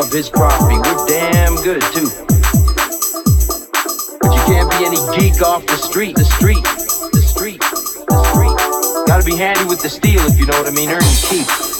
of his property. We're damn good too. But you can't be any geek off the street, the street, the street, the street. Gotta be handy with the steel if you know what I mean. Earn your keep.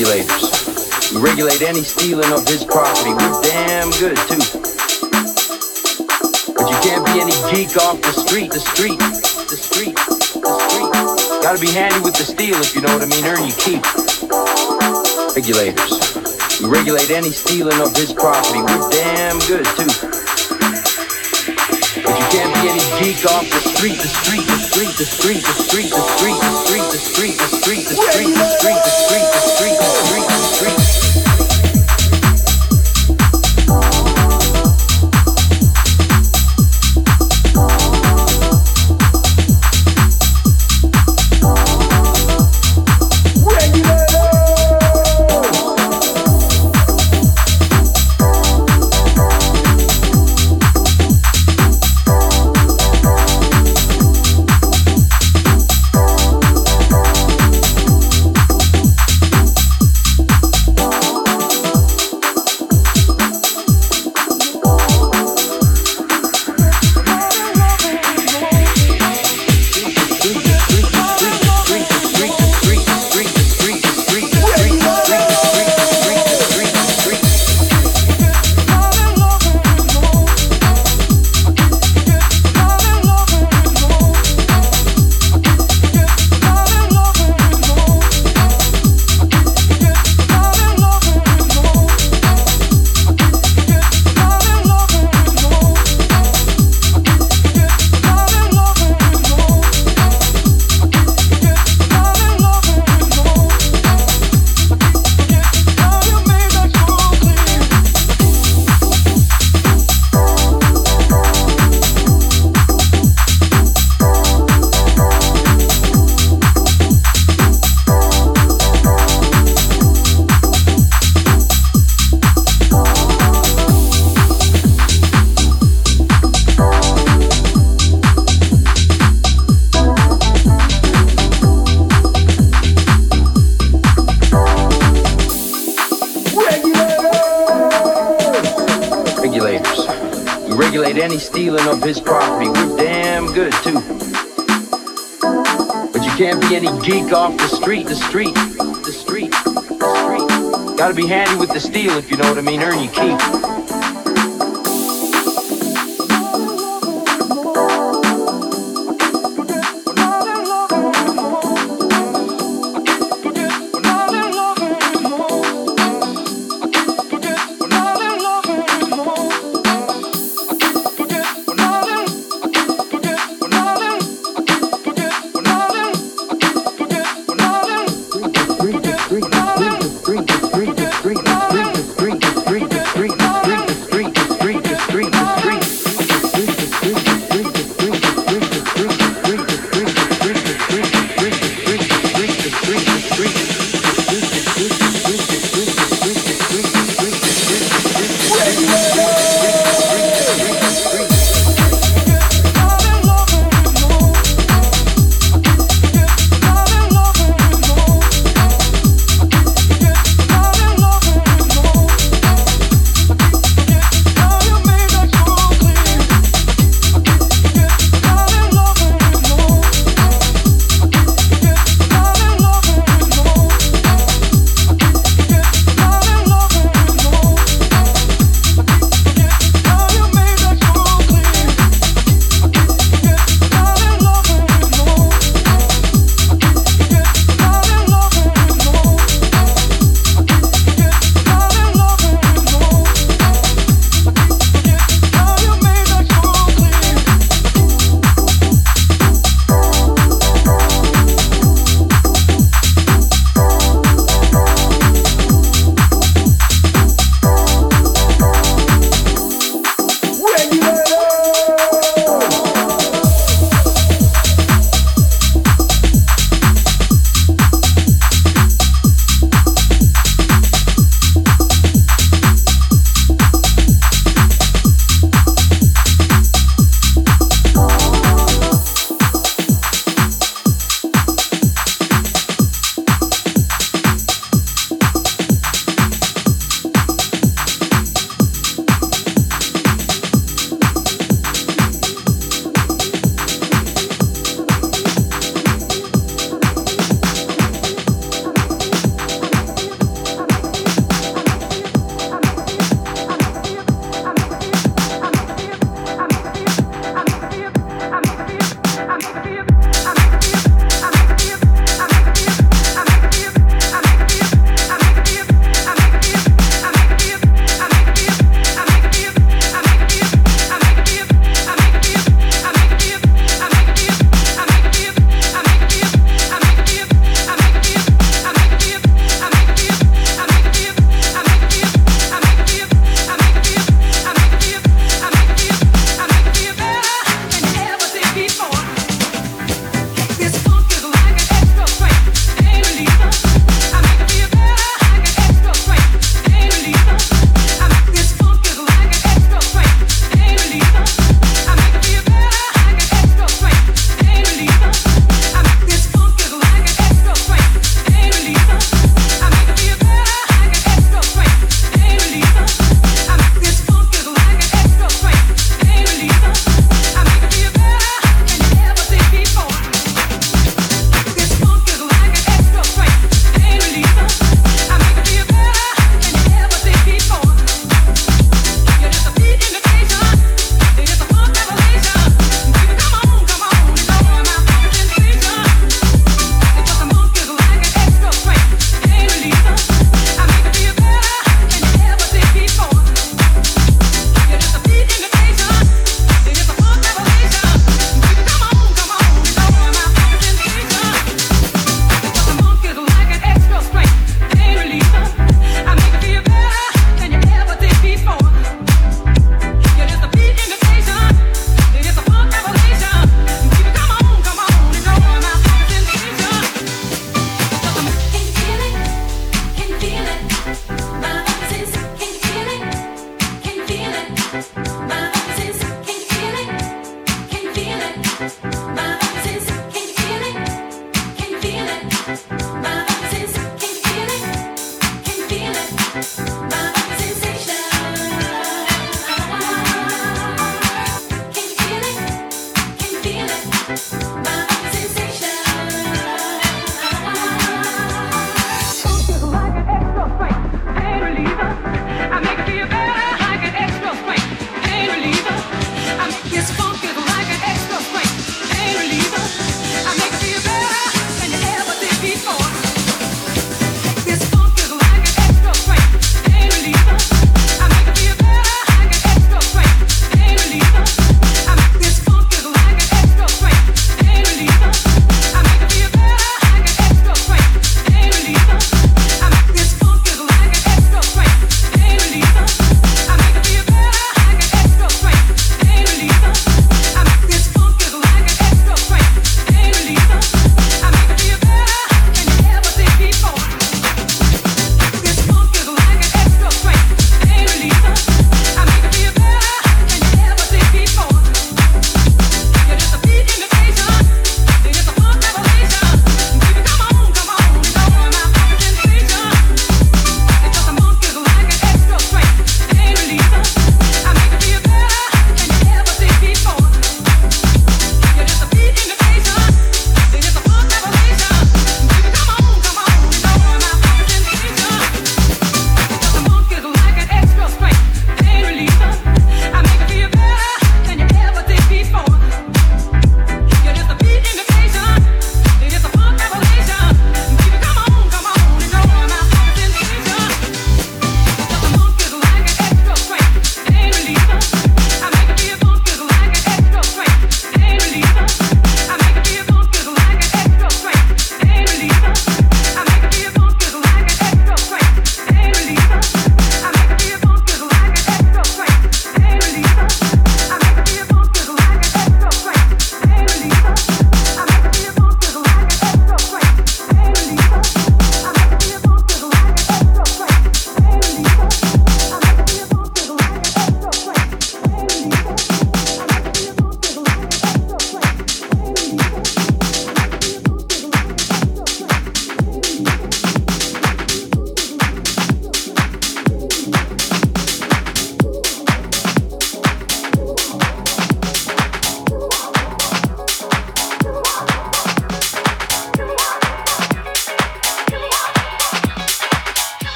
We regulate any stealing of his property. We're damn good too. But you can't be any geek off the street, the street, the street, the street. Gotta be handy with the steel if you know what I mean. Earn your keep. Regulators. We regulate any stealing of his property. We're damn good too. But you can't be any geek off the street, the street, the street, the street, the street, the street, the street, the street, the street, the street, the street, the street, the street, the street, the street, any stealing of his property. We're damn good too. But you can't be any geek off the street, the street, the street, the street. Gotta be handy with the steel if you know what I mean. Earn your keep.